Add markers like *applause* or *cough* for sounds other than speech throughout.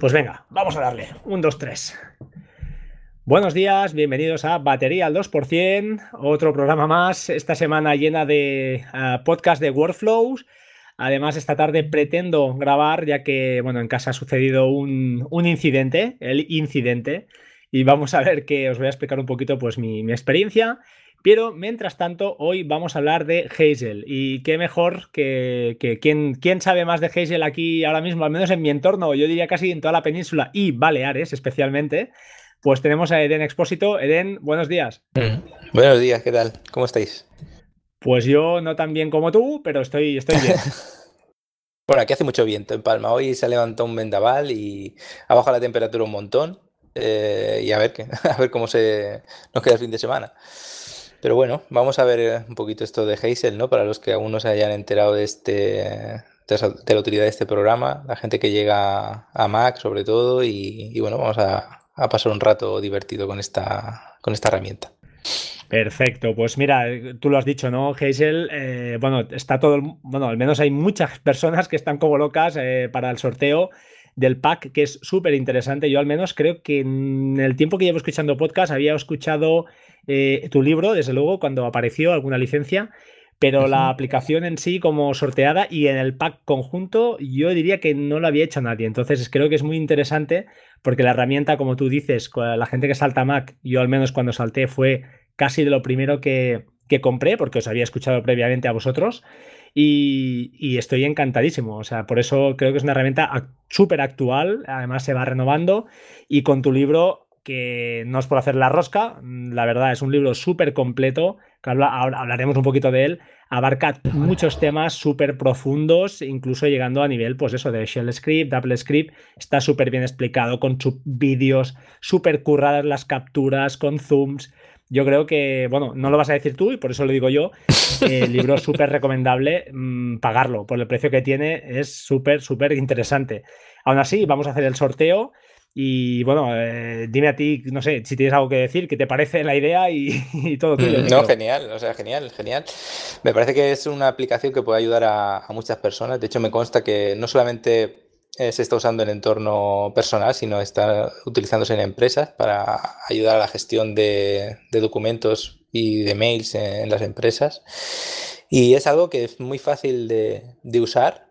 Pues venga, vamos a darle. Un, dos, tres. Buenos días, bienvenidos a Batería al 2%, otro programa más, esta semana llena de uh, podcast de workflows. Además, esta tarde pretendo grabar, ya que, bueno, en casa ha sucedido un, un incidente, el incidente, y vamos a ver que os voy a explicar un poquito pues mi, mi experiencia pero mientras tanto, hoy vamos a hablar de Hazel. Y qué mejor que, que ¿quién, quién, sabe más de Hazel aquí ahora mismo, al menos en mi entorno, yo diría casi en toda la península y Baleares especialmente. Pues tenemos a Eden Expósito. Eden, buenos días. Mm. Buenos días, ¿qué tal? ¿Cómo estáis? Pues yo no tan bien como tú, pero estoy, estoy bien. *laughs* bueno, aquí hace mucho viento en Palma. Hoy se ha levantado un vendaval y ha bajado la temperatura un montón. Eh, y a ver, qué, *laughs* a ver cómo se nos queda el fin de semana. Pero bueno, vamos a ver eh, un poquito esto de Hazel, ¿no? Para los que aún no se hayan enterado de este de la utilidad de este programa, la gente que llega a Mac sobre todo, y, bueno, vamos a, pasar un rato divertido con esta, con esta herramienta. Perfecto, pues mira, tú lo has dicho, ¿no? Hazel, eh, bueno, está todo, bueno, al menos hay muchas personas que están como locas eh, para el sorteo del pack, que es súper interesante. Yo al menos creo que en el tiempo que llevo escuchando podcast había escuchado eh, tu libro, desde luego, cuando apareció alguna licencia, pero la aplicación en sí como sorteada y en el pack conjunto yo diría que no lo había hecho nadie. Entonces creo que es muy interesante porque la herramienta, como tú dices, la gente que salta Mac, yo al menos cuando salté fue casi de lo primero que, que compré porque os había escuchado previamente a vosotros. Y, y, estoy encantadísimo. O sea, por eso creo que es una herramienta súper actual. Además, se va renovando. Y con tu libro que no es por hacer la rosca, mm, la verdad es un libro súper completo, que hablaremos un poquito de él, abarca muchos temas súper profundos, incluso llegando a nivel, pues eso, de Shell Script, Apple Script, está súper bien explicado, con vídeos, súper curradas las capturas, con zooms. Yo creo que, bueno, no lo vas a decir tú y por eso lo digo yo, el libro es súper recomendable mmm, pagarlo, por el precio que tiene es súper, súper interesante. Aún así, vamos a hacer el sorteo. Y bueno, eh, dime a ti, no sé, si tienes algo que decir, qué te parece la idea y, *laughs* y todo tuyo. No, genial, o sea, genial, genial. Me parece que es una aplicación que puede ayudar a, a muchas personas. De hecho, me consta que no solamente eh, se está usando en entorno personal, sino está utilizándose en empresas para ayudar a la gestión de, documentos y de mails en, las empresas. Y es algo que es muy fácil de, de usar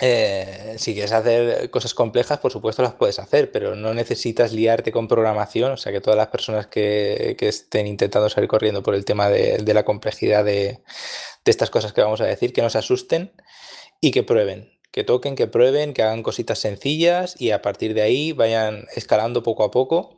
eh, si quieres hacer cosas complejas, por supuesto las puedes hacer, pero no necesitas liarte con programación. O sea que todas las personas que, que estén intentando salir corriendo por el tema de, de la complejidad de, de, estas cosas que vamos a decir, que no se asusten y que prueben. Que toquen, que prueben, que hagan cositas sencillas y a partir de ahí vayan escalando poco a poco.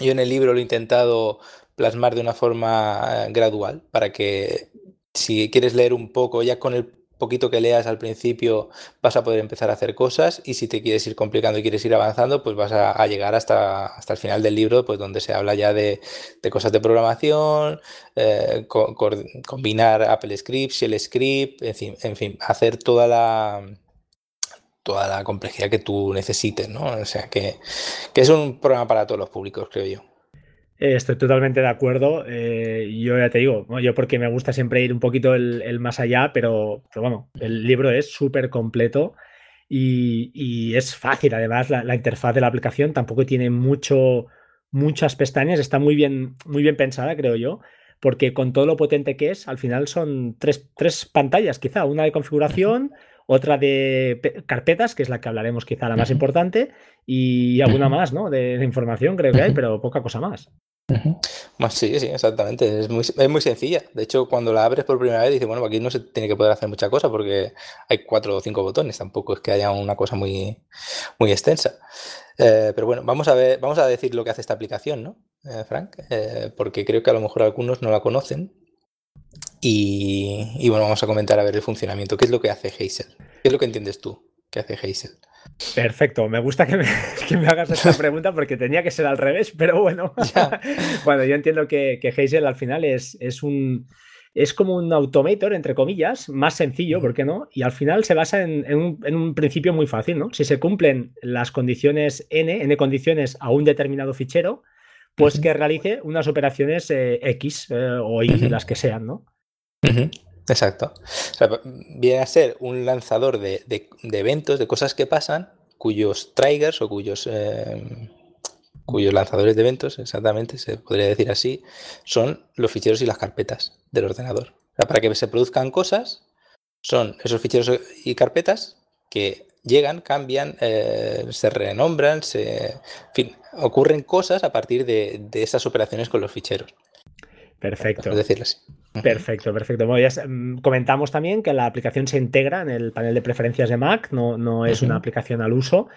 Yo en el libro lo he intentado plasmar de una forma gradual para que si quieres leer un poco ya con el poquito que leas al principio vas a poder empezar a hacer cosas y si te quieres ir complicando y quieres ir avanzando, pues vas a, llegar hasta, hasta el final del libro, pues donde se habla ya de, de cosas de programación, eh, co co combinar Apple Script, Shell Script, en fin, hacer toda la toda la complejidad que tú necesites, ¿no? O sea que, que es un programa para todos los públicos, creo yo. Estoy totalmente de acuerdo. Eh, yo ya te digo, ¿no? yo porque me gusta siempre ir un poquito el, el más allá, pero, pero, bueno, el libro es súper completo y, y, es fácil. Además, la, la, interfaz de la aplicación tampoco tiene mucho, muchas pestañas, está muy bien, muy bien pensada, creo yo, porque con todo lo potente que es, al final son tres, tres pantallas, quizá, una de configuración *laughs* otra de carpetas, que es la que hablaremos quizá la más importante, y alguna más, ¿no? De, de información creo que hay, pero poca cosa más. Uh -huh. Sí, sí, exactamente. Es muy, es muy sencilla. De hecho, cuando la abres por primera vez, dices, bueno, aquí no se tiene que poder hacer mucha cosa porque hay cuatro o cinco botones. Tampoco es que haya una cosa muy, muy extensa. Eh, pero bueno, vamos a ver, vamos a decir lo que hace esta aplicación, ¿no, eh, Frank? Eh, porque creo que a lo mejor algunos no la conocen. Y, y, bueno, vamos a comentar a ver el funcionamiento. ¿Qué es lo que hace Hazel? ¿Qué es lo que entiendes tú que hace Hazel? Perfecto, me gusta que me, *laughs* que me, hagas esta *laughs* pregunta porque tenía que ser al revés, pero bueno. *laughs* bueno, yo entiendo que, que Hazel al final es, es, un, es como un automator, entre comillas, más sencillo, ¿por qué no? Y al final se basa en, en, un, en un, principio muy fácil, ¿no? Si se cumplen las condiciones n, n condiciones a un determinado fichero, pues que realice unas operaciones eh, X eh, o Y, las que sean, ¿no? Exacto. O viene a ser un lanzador de, eventos, de cosas que pasan cuyos triggers o cuyos, cuyos lanzadores de eventos, exactamente, se podría decir así, son los ficheros y las carpetas del ordenador. para que se produzcan cosas, son esos ficheros y carpetas que llegan, cambian, eh, se renombran, se, en fin, ocurren cosas a partir de, de esas operaciones con los ficheros. Perfecto. Por decirlo así. Perfecto, perfecto. Mm, comentamos también que la aplicación se integra en el panel de preferencias de Mac, no, no es una aplicación al uso.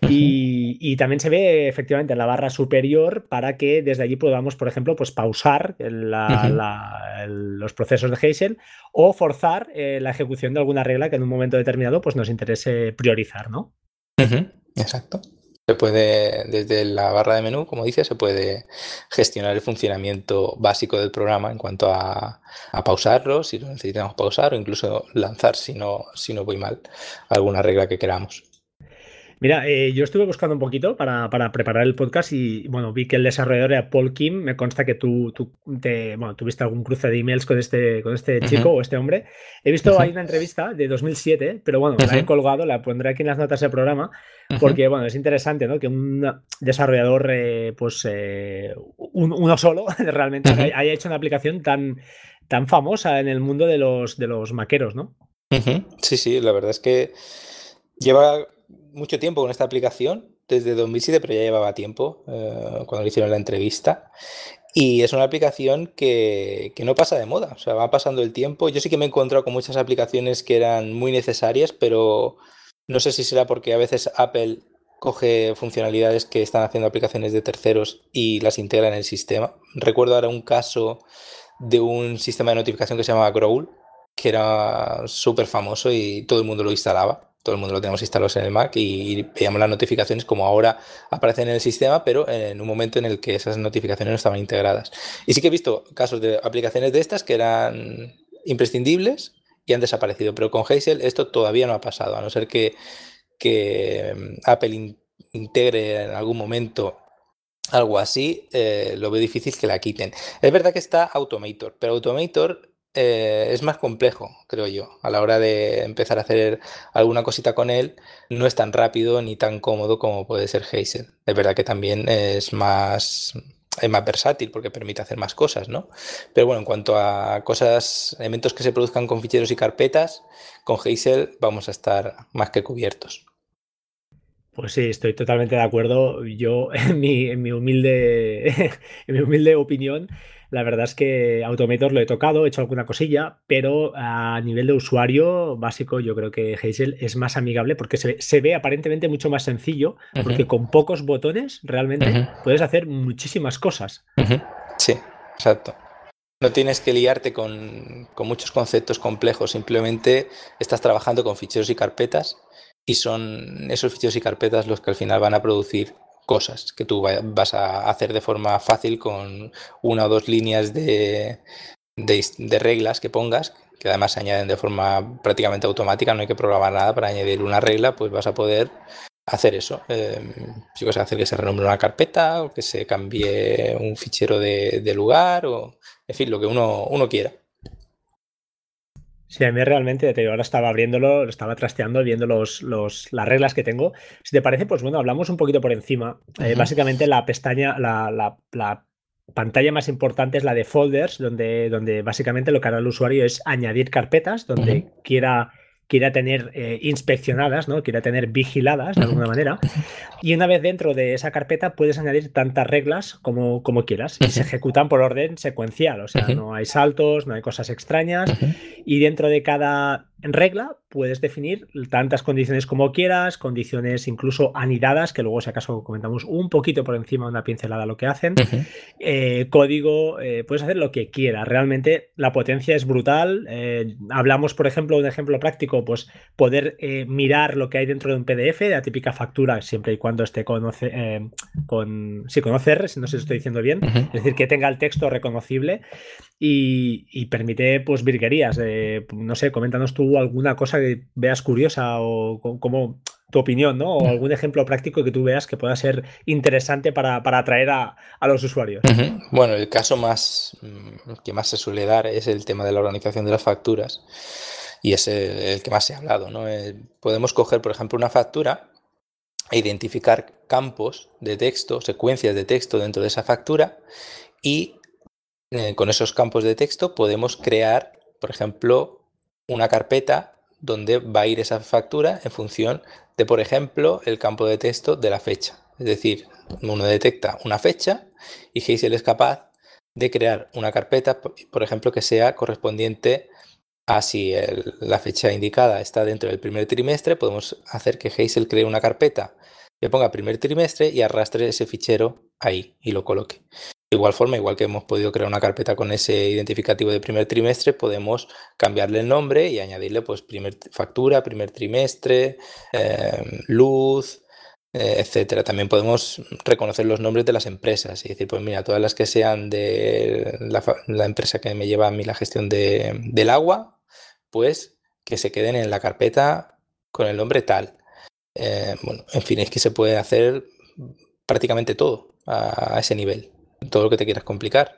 y, también se ve efectivamente en la barra superior para que desde allí podamos, por ejemplo, pues pausar los procesos de Hazel o forzar eh, la ejecución de alguna regla que en un momento determinado pues, nos interese priorizar, ¿no? Exacto. Se puede, desde la barra de menú, como dice, se puede gestionar el funcionamiento básico del programa en cuanto a, pausarlo, si lo necesitamos pausar, o incluso lanzar, si no, si no voy mal, alguna regla que queramos. Mira, eh, yo estuve buscando un poquito para, preparar el podcast y bueno, vi que el desarrollador era Paul Kim. Me consta que tú, tú te, bueno, tuviste algún cruce de emails con este, con este chico o este hombre. He visto ahí una entrevista de 2007, pero bueno, la he colgado, la pondré aquí en las notas del programa, porque bueno, es interesante ¿no? que un desarrollador, eh, pues eh, uno solo, *laughs* realmente haya hecho una aplicación tan, tan famosa en el mundo de los, de los maqueros, ¿no? Sí, sí, la verdad es que lleva mucho tiempo con esta aplicación, desde 2007, pero ya llevaba tiempo eh, cuando le hicieron la entrevista. Y es una aplicación que, no pasa de moda, o sea, va pasando el tiempo. Yo sí que me he encontrado con muchas aplicaciones que eran muy necesarias, pero no sé si será porque a veces Apple coge funcionalidades que están haciendo aplicaciones de terceros y las integra en el sistema. Recuerdo ahora un caso de un sistema de notificación que se llamaba Growl, que era súper famoso y todo el mundo lo instalaba todo el mundo lo tenemos instalados en el Mac y veíamos las notificaciones como ahora aparecen en el sistema, pero en un momento en el que esas notificaciones no estaban integradas. Y sí que he visto casos de aplicaciones de estas que eran imprescindibles y han desaparecido, pero con Hazel esto todavía no ha pasado, a no ser que, mm, Apple integre en algún momento algo así, eh, lo veo difícil que la quiten. Es verdad que está Automator, pero Automator eh, es más complejo, creo yo. A la hora de empezar a hacer alguna cosita con él, no es tan rápido ni tan cómodo como puede ser Hazel. Es verdad que también es más, es más versátil porque permite hacer más cosas, ¿no? Pero bueno, en cuanto a cosas, elementos que se produzcan con ficheros y carpetas, con Hazel vamos a estar más que cubiertos. Pues sí, estoy totalmente de acuerdo. Yo, *laughs* en mi, en mi humilde, *laughs* en mi humilde opinión, la verdad es que Automator lo he tocado, he hecho alguna cosilla, pero a nivel de usuario básico yo creo que Hazel es más amigable porque se ve, aparentemente mucho más sencillo, porque con pocos botones realmente puedes hacer muchísimas cosas. Sí, exacto. No tienes que liarte con, con, muchos conceptos complejos, simplemente estás trabajando con ficheros y carpetas y son esos ficheros y carpetas los que al final van a producir cosas que tú vas a hacer de forma fácil con una o dos líneas de, de, reglas que pongas, que además se añaden de forma prácticamente automática, no hay que programar nada para añadir una regla, pues vas a poder hacer eso. Eh, vas a hacer que se renombre una carpeta o que se cambie un fichero de, de lugar o, en fin, lo que uno, uno quiera. Sí, a mí realmente, te ahora estaba abriéndolo, lo estaba trasteando, viendo los, los, las reglas que tengo. Si te parece, pues bueno, hablamos un poquito por encima. Eh, básicamente la pestaña, la, la, pantalla más importante es la de folders, donde, donde básicamente lo que hará el usuario es añadir carpetas donde quiera quiera tener eh, inspeccionadas, ¿no? quiera tener vigiladas de alguna manera. Y una vez dentro de esa carpeta puedes añadir tantas reglas como, como quieras. Y se ejecutan por orden secuencial, o sea, no hay saltos, no hay cosas extrañas. Y dentro de cada en regla puedes definir tantas condiciones como quieras, condiciones incluso anidadas, que luego si acaso comentamos un poquito por encima, una pincelada lo que hacen. Eh, código, eh, puedes hacer lo que quieras. Realmente la potencia es brutal. Eh, hablamos, por ejemplo, un ejemplo práctico, pues poder mirar lo que hay dentro de un PDF, de la típica factura, siempre y cuando esté conoce, con, sí, conocer, si no sé si estoy diciendo bien, es decir, que tenga el texto reconocible y, permite pues virguerías. no sé, coméntanos tú alguna cosa que veas curiosa o como tu opinión, ¿no? O algún ejemplo práctico que tú veas que pueda ser interesante para, atraer a, los usuarios. Bueno, el caso más mm, que más se suele dar es el tema de la organización de las facturas y es el, que más se ha hablado, ¿no? Eh, podemos coger, por ejemplo, una factura identificar campos de texto, secuencias de texto dentro de esa factura y eh, con esos campos de texto podemos crear, por ejemplo, una carpeta donde va a ir esa factura en función de, por ejemplo, el campo de texto de la fecha. Es decir, uno detecta una fecha y Hazel es capaz de crear una carpeta, por ejemplo, que sea correspondiente a si la fecha indicada está dentro del primer trimestre, podemos hacer que Hazel cree una carpeta le ponga primer trimestre y arrastre ese fichero ahí y lo coloque. De igual forma, igual que hemos podido crear una carpeta con ese identificativo de primer trimestre, podemos cambiarle el nombre y añadirle pues primer factura, primer trimestre, em, luz, eh, etcétera. También podemos reconocer los nombres de las empresas y decir, pues mira, todas las que sean de la, empresa que me lleva a mí la gestión del agua, pues que se queden en la carpeta con el nombre tal. Eh, bueno, en fin, es que se puede hacer prácticamente todo a, ese nivel, todo lo que te quieras complicar.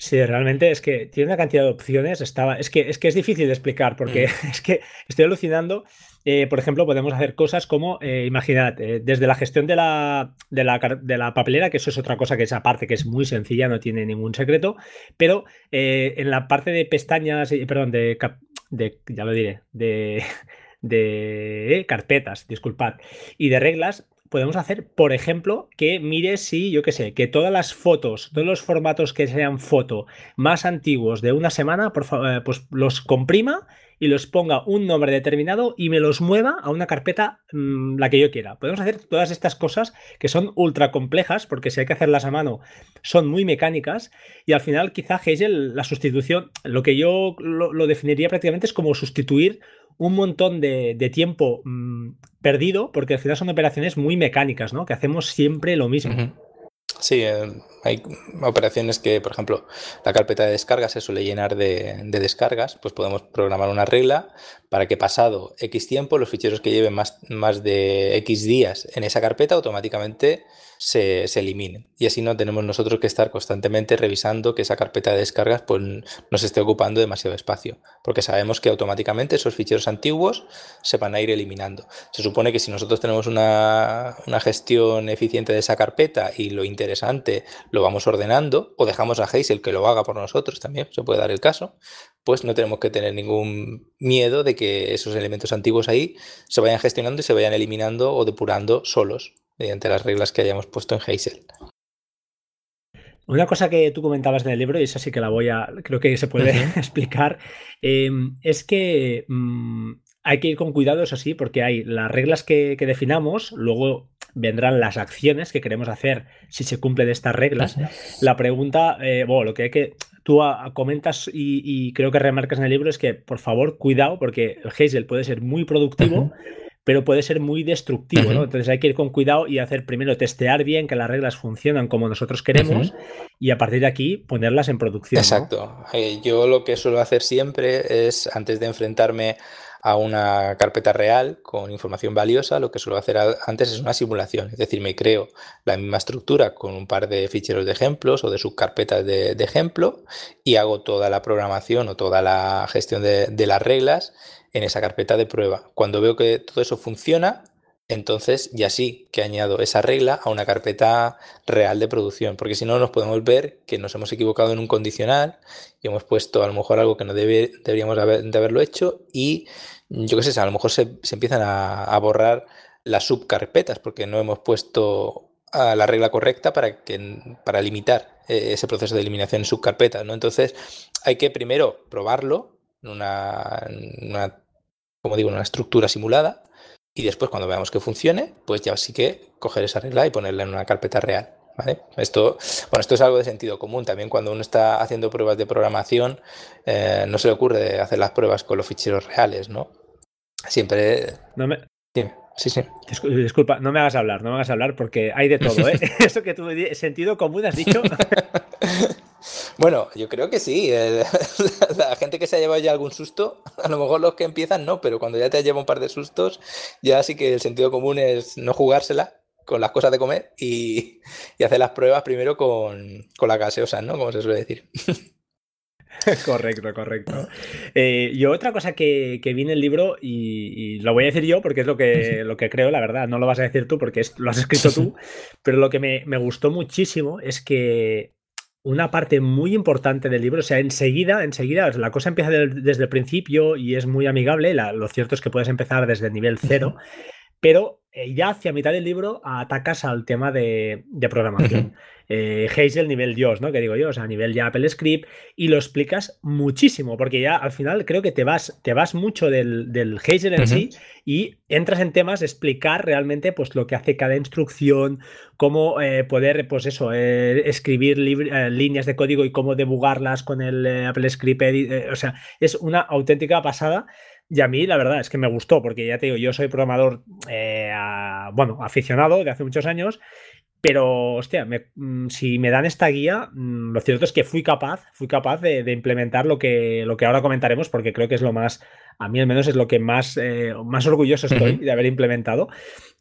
Sí, realmente es que tiene una cantidad de opciones. Estaba, es que es que es difícil de explicar porque mm. *laughs* es que estoy alucinando. Eh, por ejemplo, podemos hacer cosas como, eh, imaginad, desde la gestión de la, de la, papelera, que eso es otra cosa que es aparte, que es muy sencilla, no tiene ningún secreto, pero en la parte de pestañas, perdón, de, de, ya lo diré, de, *laughs* de carpetas, disculpad, y de reglas, podemos hacer, por ejemplo, que mire si, yo qué sé, que todas las fotos, todos los formatos que sean foto más antiguos de una semana, por eh, pues los comprima y los ponga un nombre determinado y me los mueva a una carpeta mm, la que yo quiera. Podemos hacer todas estas cosas que son ultra complejas, porque si hay que hacerlas a mano, son muy mecánicas. Y al final, quizá Hegel, la sustitución, lo que yo lo definiría prácticamente es como sustituir un montón de, tiempo mm, perdido, porque al final son operaciones muy mecánicas, ¿no? Que hacemos siempre lo mismo. Sí, eh, hay operaciones que, por ejemplo, la carpeta de descarga se suele llenar de, descargas, pues podemos programar una regla para que pasado X tiempo los ficheros que lleven más, más de X días en esa carpeta automáticamente se, eliminen. Y así no tenemos nosotros que estar constantemente revisando que esa carpeta de descargas pues, no se esté ocupando demasiado espacio, porque sabemos que automáticamente esos ficheros antiguos se van a ir eliminando. Se supone que si nosotros tenemos una, una gestión eficiente de esa carpeta y lo interesante lo vamos ordenando, o dejamos a Hazel que lo haga por nosotros también, se puede dar el caso, pues no tenemos que tener ningún miedo de que esos elementos antiguos ahí se vayan gestionando y se vayan eliminando o depurando solos mediante las reglas que hayamos puesto en Hazel. Una cosa que tú comentabas en el libro, y esa sí que la voy a, creo que se puede *laughs* explicar, em, es que mm, hay que ir con cuidado, eso sí, porque hay las reglas que, definamos, luego vendrán las acciones que queremos hacer si se cumplen estas reglas. La pregunta, eh, bueno, lo que hay que, tú comentas y, creo que remarcas en el libro es que, por favor, cuidado, porque el Hazel puede ser muy productivo pero puede ser muy destructivo, ¿no? Entonces hay que ir con cuidado y hacer primero testear bien que las reglas funcionan como nosotros queremos y a partir de aquí ponerlas en producción. Exacto. Eh, yo lo que suelo hacer siempre es, antes de enfrentarme a una carpeta real con información valiosa, lo que suelo hacer antes es una simulación, es decir, me creo la misma estructura con un par de ficheros de ejemplos o de subcarpetas de, de ejemplo y hago toda la programación o toda la gestión de, de las reglas en esa carpeta de prueba. Cuando veo que todo eso funciona, entonces ya sí que añado esa regla a una carpeta real de producción, porque si no nos podemos ver que nos hemos equivocado en un condicional y hemos puesto a lo mejor algo que no debe, deberíamos de haberlo hecho y yo qué sé, a lo mejor se, empiezan a, borrar las subcarpetas porque no hemos puesto a la regla correcta para, que, para limitar eh, ese proceso de eliminación en subcarpetas. ¿no? Entonces hay que primero probarlo una, una, como digo, una estructura simulada y después cuando veamos que funcione, pues ya sí que coger esa regla y ponerla en una carpeta real. ¿vale? Esto, bueno, esto es algo de sentido común. También cuando uno está haciendo pruebas de programación, eh, no se le ocurre hacer las pruebas con los ficheros reales, ¿no? Siempre... No me... Sí, sí. Disculpa, no me hagas hablar, no me hagas hablar porque hay de todo, ¿eh? *laughs* *laughs* Eso que tú, sentido común has dicho. *laughs* Bueno, yo creo que sí. *laughs* La gente que se ha llevado ya algún susto, a lo mejor los que empiezan no, pero cuando ya te lleva un par de sustos, ya sí que el sentido común es no jugársela con las cosas de comer y, hacer las pruebas primero con, con la gaseosa, ¿no? Como se suele decir. *laughs* correcto, correcto. Eh, yo otra cosa que, vi en el libro, y, lo voy a decir yo porque es lo que, *laughs* lo que creo, la verdad, no lo vas a decir tú porque lo has escrito tú, pero lo que me, me gustó muchísimo es que una parte muy importante del libro. O sea, enseguida, enseguida, la cosa empieza desde el principio y es muy amigable. lo cierto es que puedes empezar desde el nivel cero, pero eh, ya hacia mitad del libro atacas al tema de, programación. Eh, Hazel nivel Dios, ¿no? Que digo yo, o sea, nivel ya Apple Script, y lo explicas muchísimo, porque ya al final creo que te vas, te vas mucho del, del Hazel en sí y entras en temas de explicar realmente pues lo que hace cada instrucción, cómo eh, poder, pues eso, escribir líneas de código y cómo debugarlas con el Apple Script. o sea, es una auténtica pasada. Y a mí la verdad es que me gustó, porque ya te digo, yo soy programador, eh, bueno, aficionado de hace muchos años, pero, hostia, mm, si me dan esta guía, mm, lo cierto es que fui capaz, fui capaz de, implementar lo que, lo que ahora comentaremos, porque creo que es lo más, a mí al menos es lo que más, eh, más orgulloso estoy de haber implementado.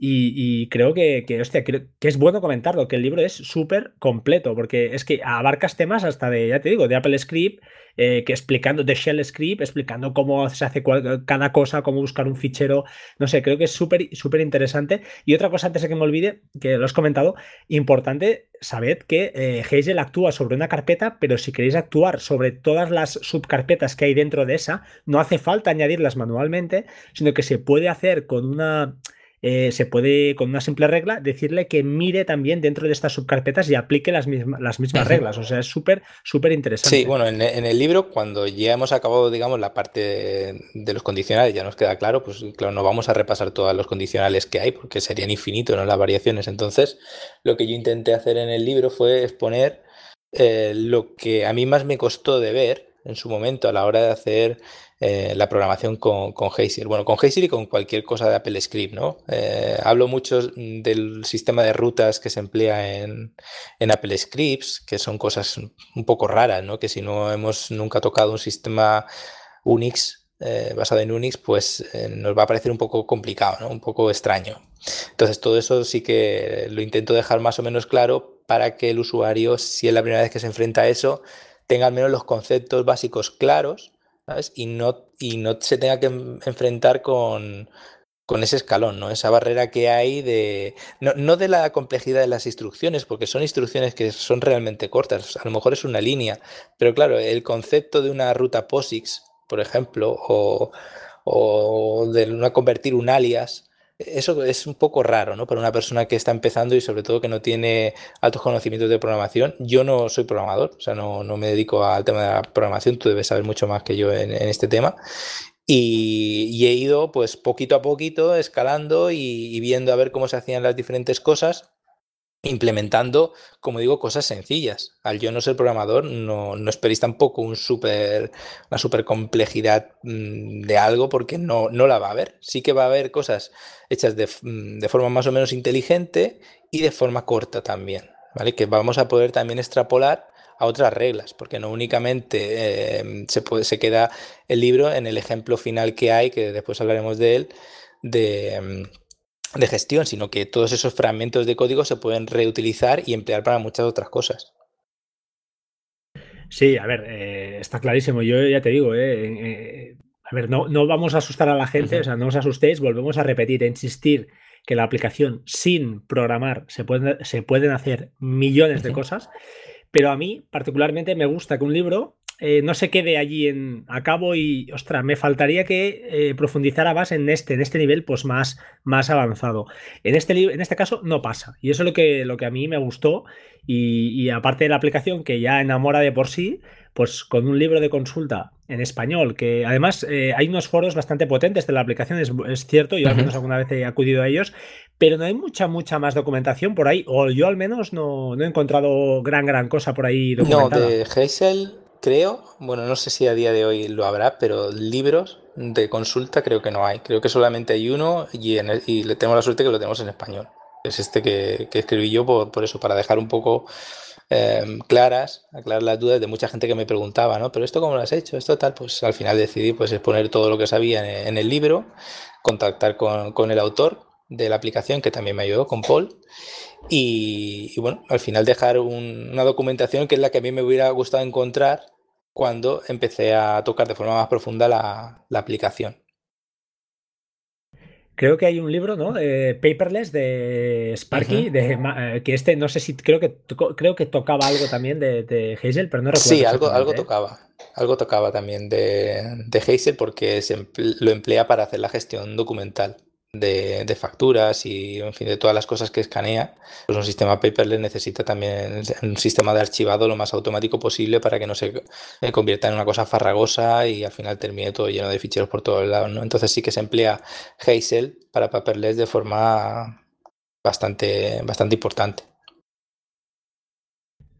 Y, creo que, que, hostia, que es bueno comentarlo, que el libro es súper completo, porque es que abarcas temas hasta de, ya te digo, de Apple Script, eh, que explicando de Shell Script, explicando cómo se hace cada cosa, cómo buscar un fichero. No sé, creo que es súper, súper interesante. Y otra cosa antes de que me olvide, que lo has comentado, importante, sabed que eh, Hazel actúa sobre una carpeta, pero si queréis actuar sobre todas las subcarpetas que hay dentro de esa, no hace falta añadirlas manualmente, sino que se puede hacer con una eh, se puede, con una simple regla, decirle que mire también dentro de estas subcarpetas y aplique las, mismas, las mismas reglas. O sea, es súper, súper interesante. Sí, bueno, en, el libro, cuando ya hemos acabado, digamos, la parte de, los condicionales, ya nos queda claro, pues claro, no vamos a repasar todos los condicionales que hay, porque serían infinitos ¿no? las variaciones. Entonces, lo que yo intenté hacer en el libro fue exponer eh, lo que a mí más me costó de ver en su momento a la hora de hacer eh, la programación con, con Hazel. Bueno, con Hazel y con cualquier cosa de Apple Script, ¿no? Eh, hablo mucho del sistema de rutas que se emplea en, Apple Scripts, que son cosas un poco raras, ¿no? Que si no hemos nunca tocado un sistema Unix eh, basado en Unix, pues nos va a parecer un poco complicado, ¿no? Un poco extraño. Entonces, todo eso sí que lo intento dejar más o menos claro para que el usuario, si es la primera vez que se enfrenta a eso, tenga al menos los conceptos básicos claros y no, y no se tenga que enfrentar con, ese escalón, ¿no? Esa barrera que hay de. No, de la complejidad de las instrucciones, porque son instrucciones que son realmente cortas. A lo mejor es una línea. Pero claro, el concepto de una ruta POSIX, por ejemplo, o, o de una convertir un alias eso es un poco raro, ¿no? Para una persona que está empezando y sobre todo que no tiene altos conocimientos de programación. Yo no soy programador, o sea, no, me dedico al tema de la programación, tú debes saber mucho más que yo en, este tema. Y, he ido pues poquito a poquito escalando y, viendo a ver cómo se hacían las diferentes cosas implementando, como digo, cosas sencillas. Al yo no ser programador, no, no esperéis tampoco un una super complejidad mm, de algo porque no, no la va a haber. Sí que va a haber cosas hechas de, mm, de forma más o menos inteligente y de forma corta también, ¿vale? Que vamos a poder también extrapolar a otras reglas, porque no únicamente eh, se, puede, se queda el libro en el ejemplo final que hay, que después hablaremos de él, de mm, de gestión, sino que todos esos fragmentos de código se pueden reutilizar y emplear para muchas otras cosas. Sí, a ver, eh, está clarísimo. Yo ya te digo, eh, eh, a ver, no, no, vamos a asustar a la gente, o sea, no os asustéis, volvemos a repetir, a insistir que la aplicación sin programar se pueden, se pueden hacer millones de cosas, pero a mí particularmente me gusta que un libro eh, no se quede allí en a cabo y, ostras, me faltaría que eh, profundizara más en este, en este nivel pues más, más avanzado. En este, en este caso no pasa y eso es lo que, lo que a mí me gustó y, aparte de la aplicación que ya enamora de por sí, pues con un libro de consulta en español, que además eh, hay unos foros bastante potentes de la aplicación, es, cierto, yo al menos alguna vez he acudido a ellos, pero no hay mucha, mucha más documentación por ahí, o yo al menos no, he encontrado gran, gran cosa por ahí documentada. No, de Hazel creo, bueno, no sé si a día de hoy lo habrá, pero libros de consulta creo que no hay. Creo que solamente hay uno y, en y le tenemos la suerte que lo tenemos en español. Es este que, escribí yo por, eso, para dejar un poco em, claras, aclarar las dudas de mucha gente que me preguntaba, ¿no? Pero esto cómo lo has hecho, esto tal, pues al final decidí pues exponer todo lo que sabía en, el libro, contactar con, el autor de la aplicación que también me ayudó, con Paul, y, bueno, al final dejar una documentación que es la que a mí me hubiera gustado encontrar cuando empecé a tocar de forma más profunda la, aplicación. Creo que hay un libro, ¿no? Paperless de Sparky, de, eh, que este, no sé si creo que creo que tocaba algo también de, de Hazel, pero no recuerdo. Sí, algo, algo tocaba. Algo tocaba también de, de Hazel porque se lo emplea para hacer la gestión documental de, facturas y en fin de todas las cosas que escanea, pues un sistema paperless necesita también un sistema de archivado lo más automático posible para que no se eh, convierta en una cosa farragosa y al final termine todo lleno de ficheros por todos lados. ¿no? Entonces sí que se emplea Hazel para paperless de forma bastante, bastante importante.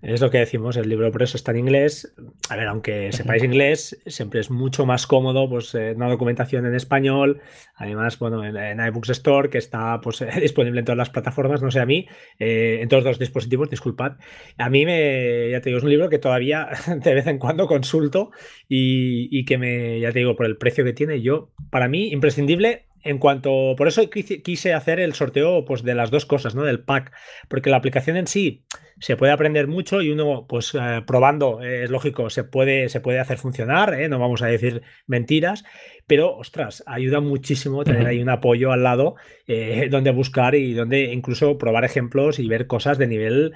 Es lo que decimos, el libro por eso está en inglés. A ver, aunque sepáis inglés, siempre es mucho más cómodo pues eh, una documentación en español. Además, bueno, en, iBooks Store, que está pues, *laughs* disponible en todas las plataformas, no sé a mí, eh, en todos los dispositivos, disculpad. A mí me, ya te digo, es un libro que todavía *laughs* de vez en cuando consulto y, y que me, ya te digo, por el precio que tiene, yo, para mí, imprescindible en cuanto, por eso quise hacer el sorteo pues, de las dos cosas, ¿no? Del pack, porque la aplicación en sí se puede aprender mucho y uno, pues eh, probando, eh, es lógico, se puede, se puede hacer funcionar, ¿eh? no vamos a decir mentiras, pero ostras, ayuda muchísimo tener ahí un apoyo al lado *laughs* donde buscar y donde incluso probar ejemplos y ver cosas de nivel,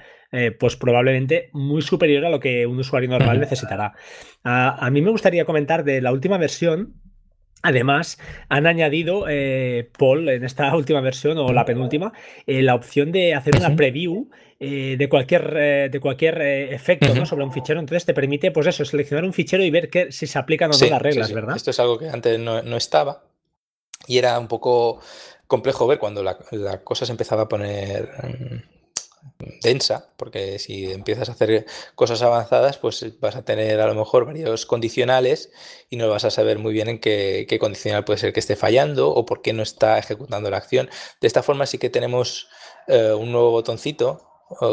pues probablemente muy superior a lo que un usuario normal necesitará. a mí me gustaría comentar de la última versión Además, han añadido, eh, Paul, en esta *laughs* última versión o la penúltima, eh, la opción de hacer una preview eh, de cualquier, de cualquier efecto sobre un fichero. Entonces te permite, pues eso, seleccionar un fichero y ver que, si se aplican o no las reglas, ¿verdad? Esto es algo que antes no, estaba y era un poco complejo ver cuando la, la cosa se empezaba a poner mm, densa, porque si empiezas a hacer cosas avanzadas, pues vas a tener a lo mejor varios condicionales y no vas a saber muy bien en qué, condicional puede ser que esté fallando o por qué no está ejecutando la acción. De esta forma sí que tenemos eh, un nuevo botoncito,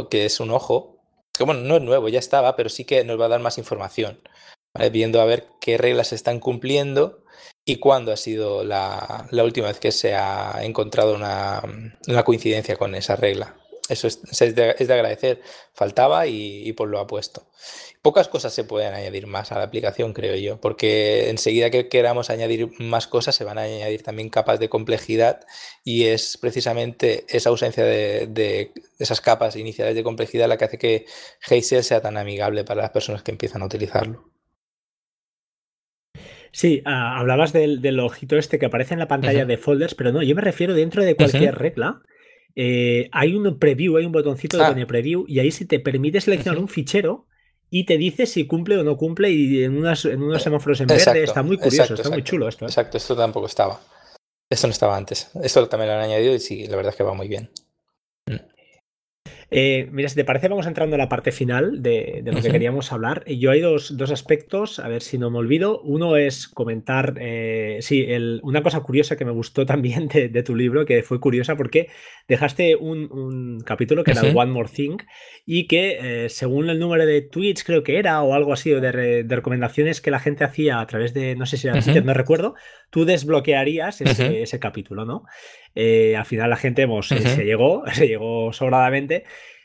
que es un ojo, que bueno, no es nuevo, ya estaba, pero sí que nos va a dar más información, viendo a ver qué reglas se están cumpliendo y cuándo ha sido la, última vez que se ha encontrado una coincidencia con esa regla. Eso es, de, agradecer. Faltaba y, por lo ha puesto. Pocas cosas se pueden añadir más a la aplicación, creo yo, porque enseguida que queramos añadir más cosas, se van a añadir también capas de complejidad y es precisamente esa ausencia de, esas capas iniciales de complejidad la que hace que Hazel sea tan amigable para las personas que empiezan a utilizarlo. Sí, ah, hablabas del, ojito este que aparece en la pantalla de folders, pero no, yo me refiero dentro de cualquier regla. Eh, hay un preview, hay un botoncito de ah. preview y ahí se te permite seleccionar un fichero y te dice si cumple o no cumple y en, unas, en unos semáforos en verde está muy curioso, está muy chulo esto. ¿eh? Exacto, esto tampoco estaba. Esto no estaba antes. Esto también lo han añadido y sí, la verdad es que va muy bien. Eh, mira, si te parece, vamos entrando a la parte final de, lo que queríamos hablar. Yo hay dos, aspectos, a ver si no me olvido. Uno es comentar, eh, sí, una cosa curiosa que me gustó *laughs* también de, tu libro, que fue curiosa porque dejaste un, capítulo que era One More Thing y que eh, según el número de tweets creo que era o algo así, de, recomendaciones que la gente hacía a través de, no sé si era Twitter, no recuerdo, tú desbloquearías ese, ese capítulo, ¿no? Eh, al final la gente pues, se llegó, *laughs* se llegó sobradamente.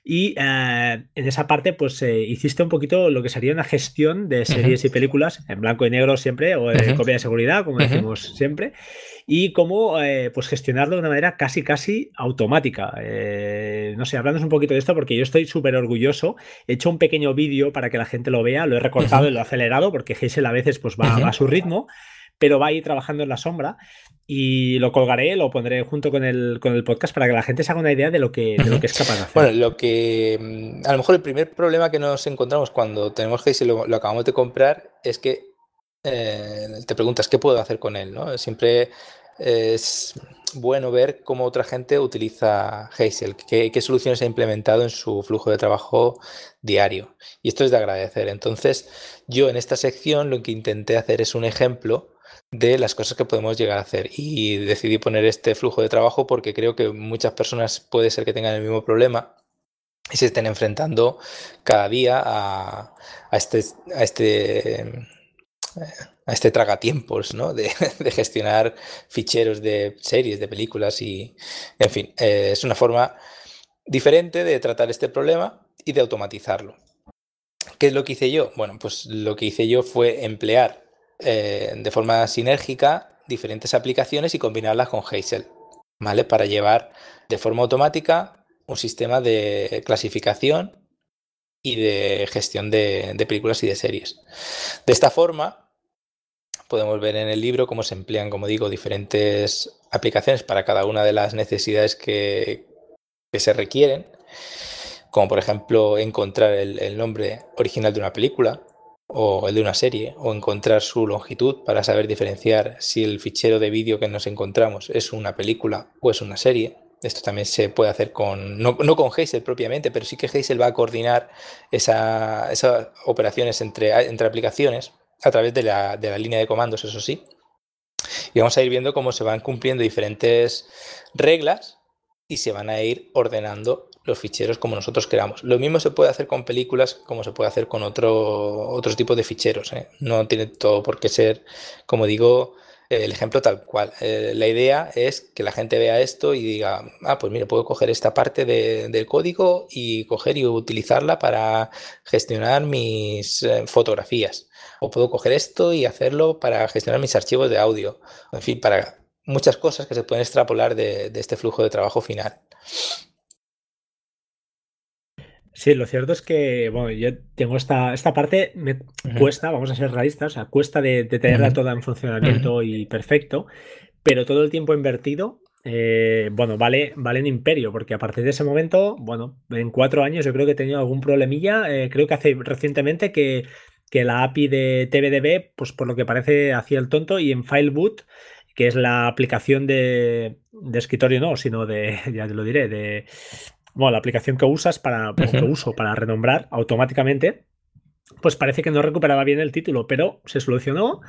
Y eh, en esa parte, pues eh, hiciste un poquito lo que sería una gestión de series y películas en blanco y negro siempre, o en copia de seguridad, como decimos siempre, y cómo pues gestionarlo de una manera casi, casi automática. no sé, hablándonos un poquito de esto, porque yo estoy súper orgulloso. He hecho un pequeño vídeo para que la gente lo vea, lo he recortado y lo he acelerado, porque Geisel a veces pues, va a su ritmo pero va a ir trabajando en la sombra y lo colgaré, lo pondré junto con el, con el podcast para que la gente se haga una idea de lo que, lo que es capaz de hacer. Bueno, lo que mm, a lo mejor el primer problema que nos encontramos cuando tenemos que lo, lo acabamos de comprar es que eh, te preguntas qué puedo hacer con él, ¿no? Siempre es bueno ver cómo otra gente utiliza Hazel, qué, qué, soluciones ha implementado en su flujo de trabajo diario. Y esto es de agradecer. Entonces, yo en esta sección lo que intenté hacer es un ejemplo de las cosas que podemos llegar a hacer. Y decidí poner este flujo de trabajo porque creo que muchas personas puede ser que tengan el mismo problema y se estén enfrentando cada día a, este, a este, a este tragatiempos ¿no? *laughs* de, gestionar ficheros de series, de películas y, en fin, eh, es una forma diferente de tratar este problema y de automatizarlo. ¿Qué es lo que hice yo? Bueno, pues lo que hice yo fue emplear eh, de forma sinérgica diferentes aplicaciones y combinarlas con Hazel, ¿vale? Para llevar de forma automática un sistema de clasificación y de gestión de, películas y de series. De esta forma, podemos ver en el libro cómo se emplean, como digo, diferentes aplicaciones para cada una de las necesidades que, se requieren, como por ejemplo encontrar el, nombre original de una película o el de una serie, o encontrar su longitud para saber diferenciar si el fichero de vídeo que nos encontramos es una película o es una serie. Esto también se puede hacer con, no, con Hazel propiamente, pero sí que Hazel va a coordinar esas operaciones entre, aplicaciones a través de la, de la línea de comandos, eso sí. Y vamos a ir viendo cómo se van cumpliendo diferentes reglas y se van a ir ordenando los ficheros como nosotros queramos. Lo mismo se puede hacer con películas como se puede hacer con otro, otros tipos de ficheros. ¿eh? No tiene todo por qué ser, como digo, el ejemplo tal cual. Eh, la idea es que la gente vea esto y diga, ah, pues mire, puedo coger esta parte del código y coger y utilizarla para gestionar mis eh, fotografías. O puedo coger esto y hacerlo para gestionar mis archivos de audio. En fin, para muchas cosas que se pueden extrapolar de, este flujo de trabajo final. Sí, lo cierto es que, bueno, yo tengo esta, esta parte, me cuesta, vamos a ser realistas, o sea, cuesta de, tenerla toda en funcionamiento y perfecto, pero todo el tiempo invertido, eh, bueno, vale, vale en imperio, porque a partir de ese momento, bueno, en cuatro años yo creo que he tenido algún problemilla, eh, creo que hace recientemente que, que la API de TBDB, pues por lo que parece hacía el tonto, y en FileBoot que es la aplicación de, escritorio, no, sino de, *laughs* ya te lo diré, de, bueno, la aplicación que usas para, que uso para renombrar automáticamente, pues parece que no recuperaba bien el título, pero se solucionó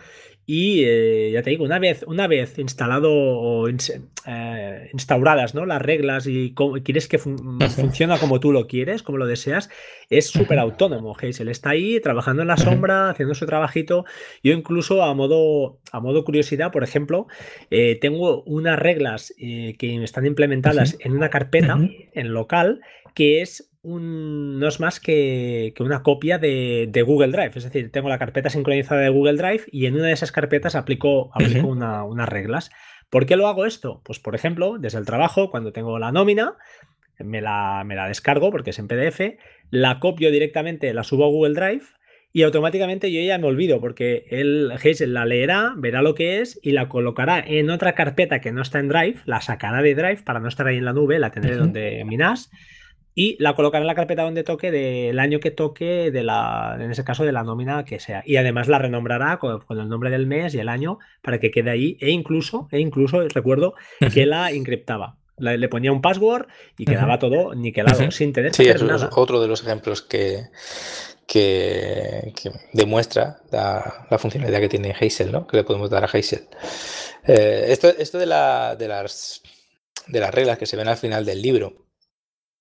y eh, ya te digo, una vez, una vez instalado o eh, instauradas ¿no? las reglas y quieres que funcione como tú lo quieres, como lo deseas, es súper autónomo. Hazel está ahí trabajando en la sombra, haciendo su trabajito. Yo incluso a modo, a modo curiosidad, por ejemplo, eh, tengo unas reglas que están implementadas en una carpeta en local que es no es más que, una copia de, Google Drive. Es decir, tengo la carpeta sincronizada de Google Drive y en una de esas carpetas aplico, unas reglas. ¿Por qué lo hago esto? Pues, por ejemplo, desde el trabajo, cuando tengo la nómina, me la, me la descargo porque es en PDF, la copio directamente, la subo a Google Drive y automáticamente yo ya me olvido porque el Hazel la leerá, verá lo que es y la colocará en otra carpeta que no está en Drive, la sacará de Drive para no estar ahí en la nube, la tendré donde minas y la colocaré en la carpeta donde toque del año que toque, de la, en ese caso de la nómina que sea. Y además la renombrará con, el nombre del mes y el año para que quede ahí. E incluso, e incluso recuerdo que la encriptaba. Le, ponía un password y quedaba todo niquelado, sin tener sí, es otro de los ejemplos que, que, demuestra la, funcionalidad que tiene Hazel, ¿no? Que le podemos dar a Hazel. Eh, esto esto de, la, de, las, de las reglas que se ven al final del libro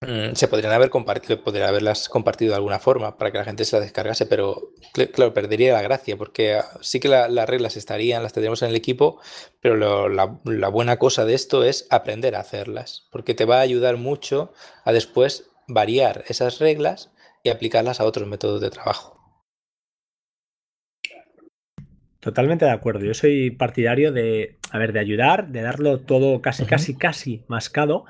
se podrían haber compartido, podría haberlas compartido de alguna forma para que la gente se las descargase, pero claro, perdería la gracia, porque ah, sí que las reglas estarían, las tendríamos en el equipo, pero la, la, buena cosa de esto es aprender a hacerlas, porque te va a ayudar mucho a después variar esas reglas y aplicarlas a otros métodos de trabajo. Totalmente de acuerdo. Yo soy partidario de, a ver, de ayudar, de darlo todo casi, casi, casi mascado,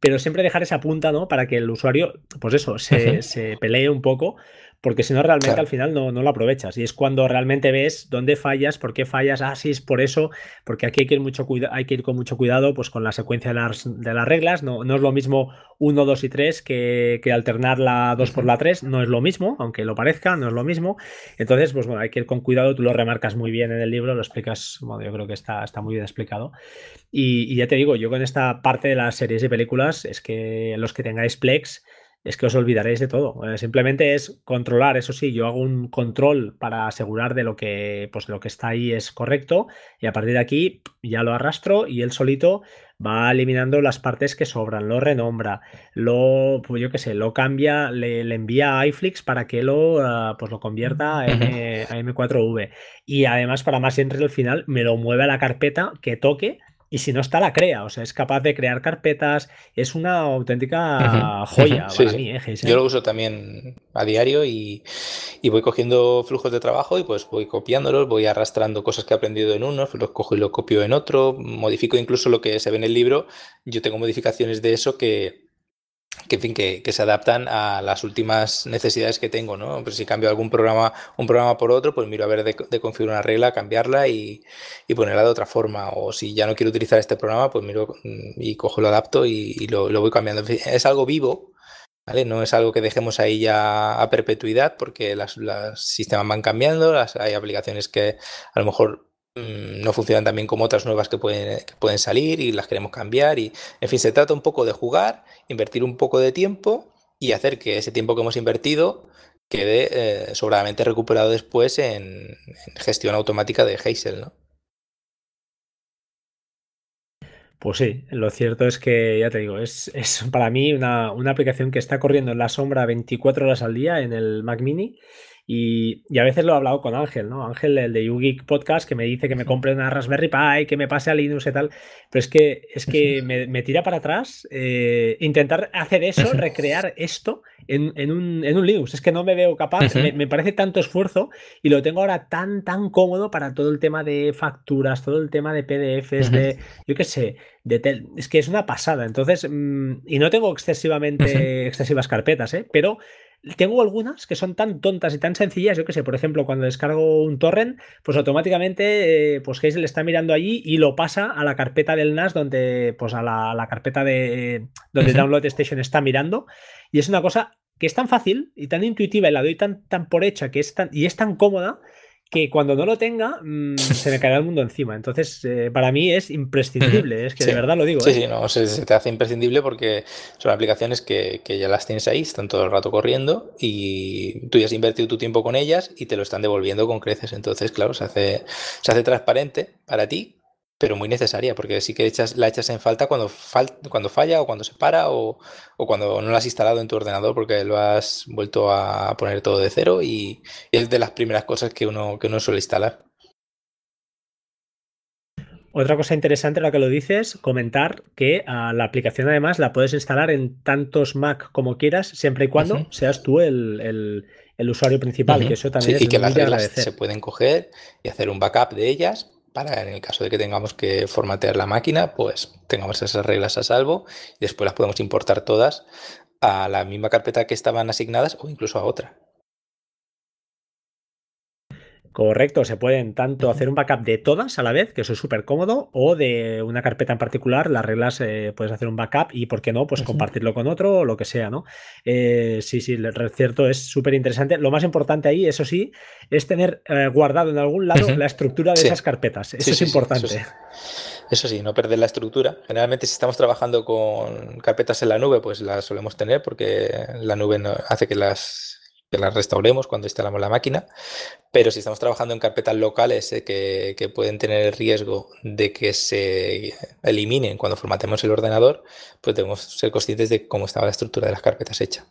pero siempre dejar esa punta, ¿no? Para que el usuario, pues eso, se, se pelee un poco, porque si no, realmente al final no, no, lo aprovechas. Y es cuando realmente ves dónde fallas, por qué fallas, ah, sí, es por eso, porque aquí hay que ir, mucho hay que ir con mucho cuidado pues, con la secuencia de las, de las reglas. No, no, es lo mismo 1, 2 y 3 que, que, alternar la 2 por la 3, no es lo mismo, aunque lo parezca, no es lo mismo. Entonces, pues bueno, hay que ir con cuidado, tú lo remarcas muy bien en el libro, lo explicas, bueno, yo creo que está, está muy bien explicado. Y, y ya te digo, yo con esta parte de las series y películas, es que los que tengáis Plex, es que os olvidaréis de todo. Eh, simplemente es controlar, eso sí, yo hago un control para asegurar de lo que, pues, lo que está ahí es correcto y a partir de aquí ya lo arrastro y él solito va eliminando las partes que sobran, lo renombra, lo, pues yo qué sé, lo cambia, le, envía a iFlix para que lo, ah, pues lo convierta a, M, 4 v Y además, para más entre al final, me lo mueve a la carpeta que toque y si no está, la crea. O sea, es capaz de crear carpetas. Es una auténtica joya para mí, ¿eh, Yo lo uso también a diario y, voy cogiendo flujos de trabajo y pues voy copiándolos, voy arrastrando cosas que he aprendido en uno, los cojo y los copio en otro, modifico incluso lo que se ve en el libro. Yo tengo modificaciones de eso que, que, fin, que, se adaptan a las últimas necesidades que tengo, ¿no? Pues si cambio algún programa, un programa por otro, pues miro a ver de, configurar una regla, cambiarla y, ponerla de otra forma. O si ya no quiero utilizar este programa, pues miro mm, y cojo, lo adapto y, lo, voy cambiando. Es algo vivo, ¿vale? No es algo que dejemos ahí ya a perpetuidad, porque los sistemas van cambiando, hay aplicaciones que a lo mejor no funcionan también como otras nuevas que pueden, pueden salir y las queremos cambiar. Y, en fin, se trata un poco de jugar, invertir un poco de tiempo y hacer que ese tiempo que hemos invertido quede eh, sobradamente recuperado después en, gestión automática de Hazel, ¿no? Pues sí, lo cierto es que, ya te digo, es, es para mí una, una, aplicación que está corriendo en la sombra 24 horas al día en el Mac Mini y, a veces lo he hablado con Ángel, ¿no? Ángel, el de YouGeek Podcast, que me dice que me compre una Raspberry Pi, que me pase a Linux y tal. Pero es que, es que me, tira para atrás eh, intentar hacer eso, recrear esto en, un, Linux. Es que no me veo capaz, me, parece tanto esfuerzo y lo tengo ahora tan, tan cómodo para todo el tema de facturas, todo el tema de PDFs, de, yo qué sé, de es que es una pasada. Entonces, mm, y no tengo excesivamente, excesivas carpetas, ¿eh? Pero tengo algunas que son tan tontas y tan sencillas, yo que sé, por ejemplo, cuando descargo un torrent, pues automáticamente eh, pues Hazel está mirando allí y lo pasa a la carpeta del NAS donde, pues a la, carpeta de donde Download Station está mirando. Y es una cosa que es tan fácil y tan intuitiva y la doy tan, tan por hecha que es tan, y es tan cómoda que cuando no lo tenga mm, *laughs* se me caerá el mundo encima. Entonces, eh, para mí es imprescindible, es que de verdad lo digo. Sí, ¿eh? sí, no, se, te hace imprescindible porque son aplicaciones que, ya las tienes ahí, están todo el rato corriendo y tú ya has invertido tu tiempo con ellas y te lo están devolviendo con creces. Entonces, claro, se hace, se hace transparente para ti pero muy necesaria, porque sí que echas, la echas en falta cuando, cuando falla o cuando se para o, cuando no la has instalado en tu ordenador porque lo has vuelto a poner todo de cero y, es de las primeras cosas que uno, que uno suele instalar. Otra cosa interesante, lo que lo dices, comentar que ah, la aplicación además la puedes instalar en tantos Mac como quieras, siempre y cuando seas tú el, usuario principal, que eso también es y que las reglas se pueden coger y hacer un backup de ellas para en el caso de que tengamos que formatear la máquina, pues tengamos esas reglas a salvo y después las podemos importar todas a la misma carpeta que estaban asignadas o incluso a otra. Correcto, se pueden tanto hacer un backup de todas a la vez, que eso es súper cómodo, o de una carpeta en particular, las reglas eh, puedes hacer un backup y, ¿por qué no? Pues compartirlo con otro o lo que sea, ¿no? Eh, sí, sí, cierto, es súper interesante. Lo más importante ahí, eso sí, es tener eh, guardado en algún lado la estructura de esas carpetas. Eso es importante. Eso sí, no perder la estructura. Generalmente si estamos trabajando con carpetas en la nube, pues las solemos tener porque la nube hace que las que las restauremos cuando instalamos la máquina, pero si estamos trabajando en carpetas locales eh, que, pueden tener el riesgo de que se eliminen cuando formatemos el ordenador, pues debemos ser conscientes de cómo estaba la estructura de las carpetas hecha.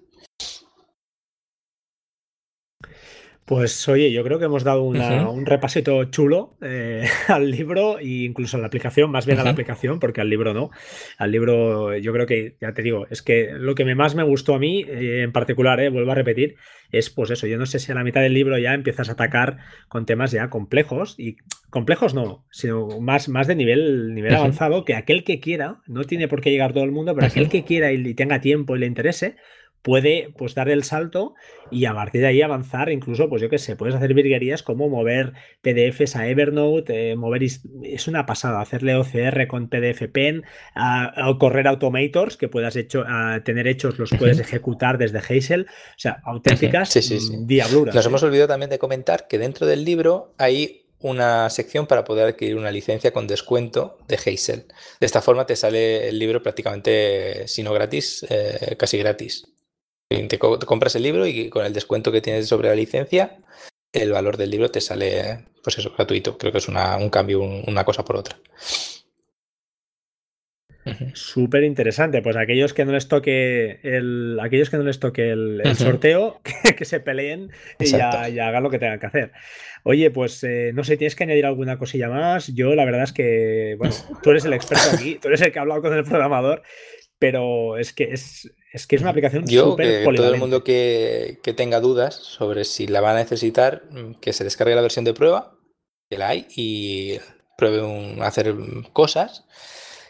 Pues oye, yo creo que hemos dado un repasito chulo eh, *laughs* al libro e incluso a la aplicación, más bien a la aplicación, porque al libro no. Al libro yo creo que, ya te digo, es que lo que más me gustó a mí eh, en particular, eh, vuelvo a repetir, es pues eso, yo no sé si a la mitad del libro ya empiezas a atacar con temas ya complejos y complejos no, sino más, más de nivel, nivel avanzado que aquel que quiera, no tiene por qué llegar todo el mundo, pero aquel que quiera y tenga tiempo y le interese, puede pues dar el salto y a partir de ahí avanzar, incluso, pues yo qué sé, puedes hacer virguerías como mover PDFs a Evernote, eh, mover es una pasada, hacerle OCR con PDF Pen, o correr automators que puedas hecho, tener hechos, los puedes ejecutar desde Hazel, o sea, auténticas mm, diabluras. Nos ¿eh? hemos olvidado también de comentar que dentro del libro hay una sección para poder adquirir una licencia con descuento de Hazel. De esta forma te sale el libro prácticamente, si no gratis, eh, casi gratis. Te, compras el libro y con el descuento que tienes sobre la licencia, el valor del libro te sale, pues eso, gratuito. Creo que es un cambio, una cosa por otra. Súper interesante. Pues aquellos que no les toque el, aquellos que no les toque el, sorteo, *laughs* que, se peleen y ya, hagan lo que tengan que hacer. Oye, pues eh, no sé, ¿tienes que añadir alguna cosilla más? Yo la verdad es que, bueno, tú eres el experto aquí, tú eres el que ha hablado con el programador, pero es que es, es que es una aplicación Yo, que todo el mundo que, que, tenga dudas sobre si la va a necesitar, que se descargue la versión de prueba, que la hay, y pruebe un, hacer cosas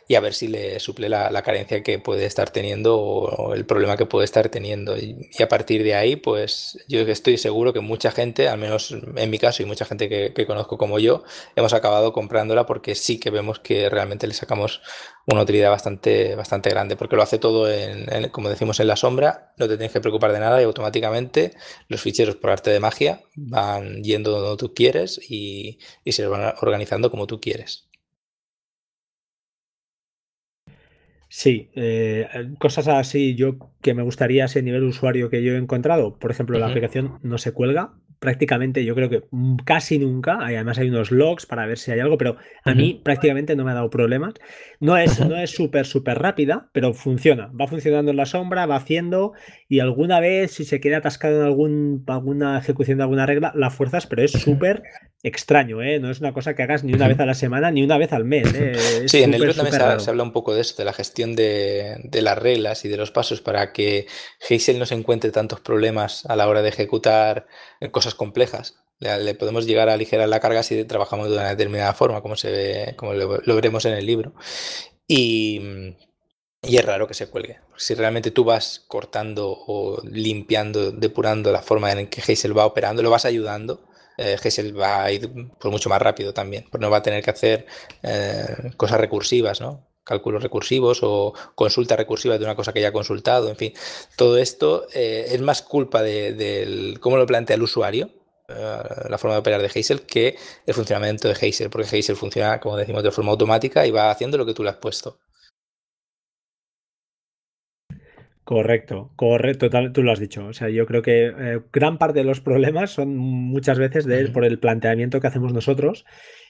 y a ver si le suple la, carencia que puede estar teniendo o, el problema que puede estar teniendo. Y, a partir de ahí, pues yo estoy seguro que mucha gente, al menos en mi caso y mucha gente que, conozco como yo, hemos acabado comprándola porque sí que vemos que realmente le sacamos una utilidad bastante, bastante grande, porque lo hace todo, en, como decimos, en la sombra, no te tienes que preocupar de nada y automáticamente los ficheros por arte de magia van yendo donde tú quieres y, y se van organizando como tú quieres. Sí, eh, cosas así yo que me gustaría ese nivel usuario que yo he encontrado. Por ejemplo, la aplicación no se cuelga, prácticamente yo creo que casi nunca. Además hay unos logs para ver si hay algo, pero a mí prácticamente no me ha dado problemas. No es no es súper, súper rápida, pero funciona. Va funcionando en la sombra, va haciendo y alguna vez si se queda atascado en algún, alguna ejecución de alguna regla, la fuerzas, pero es súper extraño, ¿eh? No es una cosa que hagas ni una vez a la semana ni una vez al mes. ¿eh? sí, en el libro también se, habla un poco de eso, de la gestión de, de, las reglas y de los pasos para que Hazel no se encuentre tantos problemas a la hora de ejecutar cosas complejas. Le, podemos llegar a aligerar la carga si trabajamos de una determinada forma, como se ve, como lo, veremos en el libro. Y, es raro que se cuelgue. Si realmente tú vas cortando o limpiando, depurando la forma en que Hazel va operando, lo vas ayudando, eh, Hazel va a ir por mucho más rápido también, pues no va a tener que hacer eh, cosas recursivas, ¿no? cálculos recursivos o consulta recursiva de una cosa que ya ha consultado, en fin, todo esto eh, es más culpa de, cómo lo plantea el usuario, eh, la forma de operar de Hazel, que el funcionamiento de Hazel, porque Hazel funciona, como decimos, de forma automática y va haciendo lo que tú le has puesto. Correcto, correcto, tú lo has dicho. O sea, yo creo que eh, gran parte de los problemas son muchas veces de, por el planteamiento que hacemos nosotros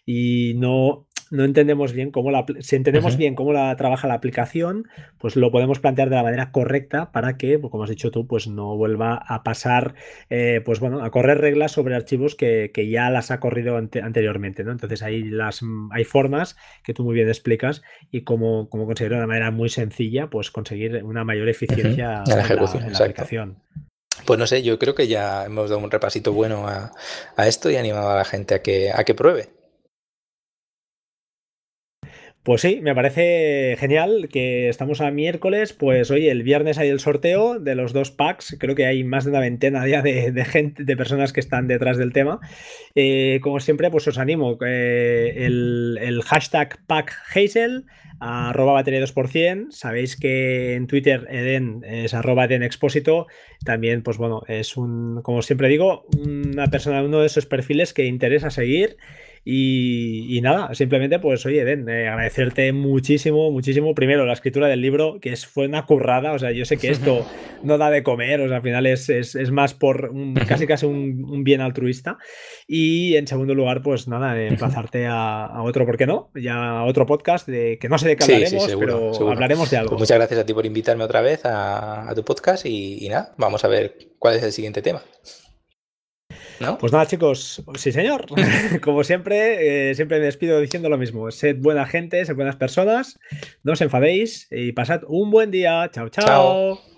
y no, no entendemos bien cómo la, si entendemos bien cómo la trabaja la aplicación, pues lo podemos plantear de la manera correcta para que, pues como has dicho tú, pues no vuelva a pasar, eh, pues bueno, a correr reglas sobre archivos que, ya las ha corrido anteriormente, ¿no? Entonces hay las hay formas que tú muy bien explicas y cómo, cómo conseguir de una manera muy sencilla, pues conseguir una mayor eficiencia en la, ejecución, en la aplicación. Pues no sé, yo creo que ya hemos dado un repasito bueno a, a esto y animado a la gente a que, a que pruebe. Pues sí, me parece genial que estamos a miércoles. Pues oye, el viernes hay el sorteo de los dos packs. Creo que hay más de una veintena ya de, gente, de personas que están detrás del tema. Eh, como siempre, pues os animo. Eh, el, hashtag pack Hazel, arroba batería 2%. Sabéis que en Twitter Eden es arroba Eden Expósito. También, pues bueno, es un, como siempre digo, una persona, uno de esos perfiles que interesa seguir. Y, nada, simplemente pues oye, Den, eh, agradecerte muchísimo, muchísimo. Primero, la escritura del libro, que es, fue una currada, o sea, yo sé que esto *laughs* no da de comer, o sea, al final es, es, más por casi casi un, bien altruista. Y en segundo lugar, pues nada, emplazarte a, otro, ¿por qué no? Ya a otro podcast de que no sé de qué hablaremos, pero hablaremos de algo. Pues muchas gracias a ti por invitarme otra vez a, tu podcast y nada, vamos a ver cuál es el siguiente tema. Pues nada, chicos, sí, señor. *laughs* Como siempre, eh, siempre me despido diciendo lo mismo. Sed buena gente, sed buenas personas, no os enfadéis y pasad un buen día. chao. chao.